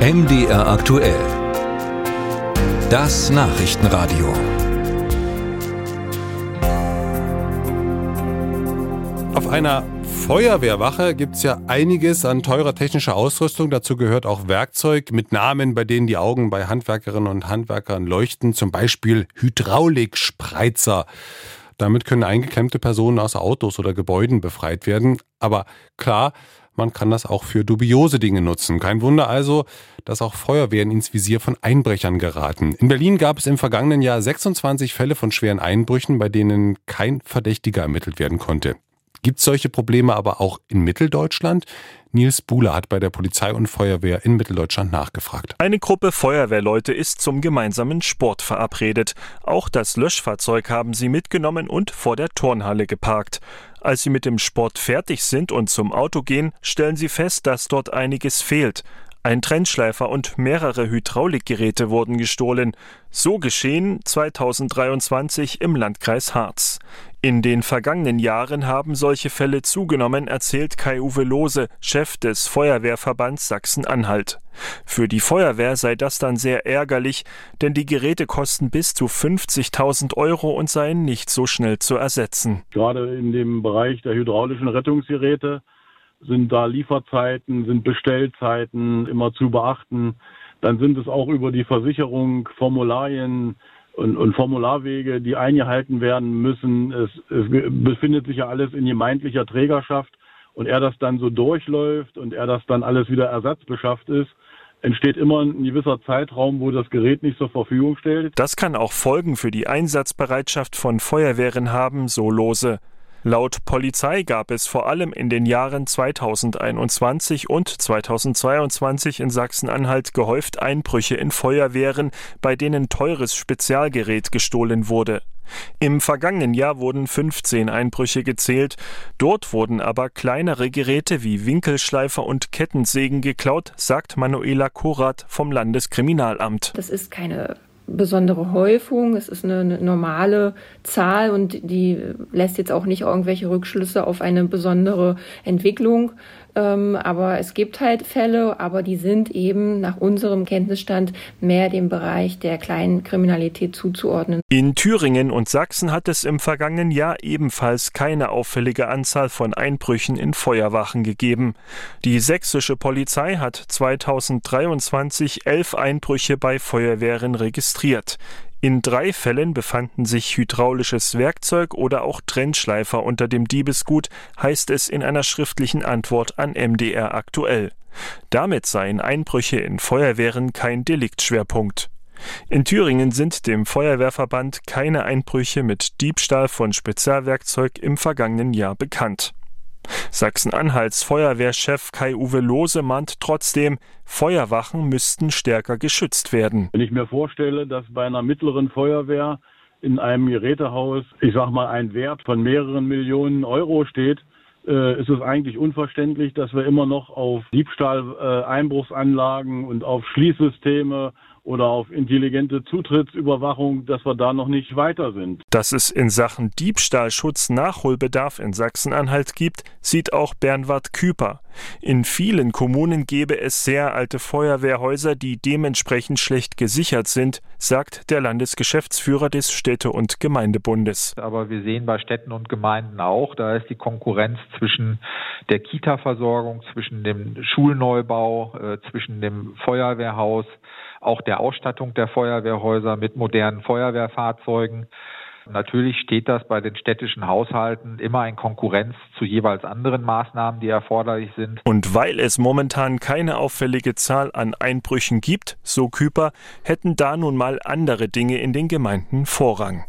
MDR aktuell. Das Nachrichtenradio. Auf einer Feuerwehrwache gibt es ja einiges an teurer technischer Ausrüstung. Dazu gehört auch Werkzeug mit Namen, bei denen die Augen bei Handwerkerinnen und Handwerkern leuchten. Zum Beispiel Hydraulikspreizer. Damit können eingeklemmte Personen aus Autos oder Gebäuden befreit werden. Aber klar, man kann das auch für dubiose Dinge nutzen. Kein Wunder also, dass auch Feuerwehren ins Visier von Einbrechern geraten. In Berlin gab es im vergangenen Jahr 26 Fälle von schweren Einbrüchen, bei denen kein Verdächtiger ermittelt werden konnte. Gibt es solche Probleme aber auch in Mitteldeutschland? Nils Buhle hat bei der Polizei und Feuerwehr in Mitteldeutschland nachgefragt. Eine Gruppe Feuerwehrleute ist zum gemeinsamen Sport verabredet. Auch das Löschfahrzeug haben sie mitgenommen und vor der Turnhalle geparkt. Als sie mit dem Sport fertig sind und zum Auto gehen, stellen sie fest, dass dort einiges fehlt. Ein Trennschleifer und mehrere Hydraulikgeräte wurden gestohlen. So geschehen 2023 im Landkreis Harz. In den vergangenen Jahren haben solche Fälle zugenommen, erzählt Kai-Uwe Lose, Chef des Feuerwehrverbands Sachsen-Anhalt. Für die Feuerwehr sei das dann sehr ärgerlich, denn die Geräte kosten bis zu 50.000 Euro und seien nicht so schnell zu ersetzen. Gerade in dem Bereich der hydraulischen Rettungsgeräte sind da Lieferzeiten, sind Bestellzeiten immer zu beachten. Dann sind es auch über die Versicherung Formularien und, und Formularwege, die eingehalten werden müssen. Es, es befindet sich ja alles in gemeindlicher Trägerschaft und er das dann so durchläuft und er das dann alles wieder ersatzbeschafft ist, entsteht immer ein gewisser Zeitraum, wo das Gerät nicht zur Verfügung stellt. Das kann auch Folgen für die Einsatzbereitschaft von Feuerwehren haben, so lose. Laut Polizei gab es vor allem in den Jahren 2021 und 2022 in Sachsen-Anhalt gehäuft Einbrüche in Feuerwehren, bei denen teures Spezialgerät gestohlen wurde. Im vergangenen Jahr wurden 15 Einbrüche gezählt. Dort wurden aber kleinere Geräte wie Winkelschleifer und Kettensägen geklaut, sagt Manuela Korat vom Landeskriminalamt. Das ist keine besondere Häufung. Es ist eine, eine, normale Zahl und die lässt jetzt auch nicht irgendwelche Rückschlüsse auf eine besondere Entwicklung. Ähm, aber es gibt halt Fälle, aber die sind eben nach unserem Kenntnisstand mehr dem Bereich der kleinen Kriminalität zuzuordnen. In Thüringen und Sachsen hat es im vergangenen Jahr ebenfalls keine auffällige Anzahl von Einbrüchen in Feuerwachen gegeben. Die sächsische Polizei hat 2023 elf Einbrüche bei Feuerwehren registriert. In drei Fällen befanden sich hydraulisches Werkzeug oder auch Trennschleifer unter dem Diebesgut, heißt es in einer schriftlichen Antwort an MDR aktuell. Damit seien Einbrüche in Feuerwehren kein Deliktschwerpunkt. In Thüringen sind dem Feuerwehrverband keine Einbrüche mit Diebstahl von Spezialwerkzeug im vergangenen Jahr bekannt. Sachsen-Anhalts Feuerwehrchef Kai-Uwe Lose mahnt trotzdem, Feuerwachen müssten stärker geschützt werden. Wenn ich mir vorstelle, dass bei einer mittleren Feuerwehr in einem Gerätehaus, ich sag mal, ein Wert von mehreren Millionen Euro steht, äh, ist es eigentlich unverständlich, dass wir immer noch auf Diebstahl, äh, Einbruchsanlagen und auf Schließsysteme oder auf intelligente Zutrittsüberwachung, dass wir da noch nicht weiter sind. Dass es in Sachen Diebstahlschutz Nachholbedarf in Sachsen-Anhalt gibt, sieht auch Bernward Küper. In vielen Kommunen gäbe es sehr alte Feuerwehrhäuser, die dementsprechend schlecht gesichert sind, sagt der Landesgeschäftsführer des Städte- und Gemeindebundes. Aber wir sehen bei Städten und Gemeinden auch, da ist die Konkurrenz zwischen der Kita-Versorgung, zwischen dem Schulneubau, äh, zwischen dem Feuerwehrhaus, auch der Ausstattung der Feuerwehrhäuser mit modernen Feuerwehrfahrzeugen. Natürlich steht das bei den städtischen Haushalten immer in Konkurrenz zu jeweils anderen Maßnahmen, die erforderlich sind. Und weil es momentan keine auffällige Zahl an Einbrüchen gibt, so Küper, hätten da nun mal andere Dinge in den Gemeinden Vorrang.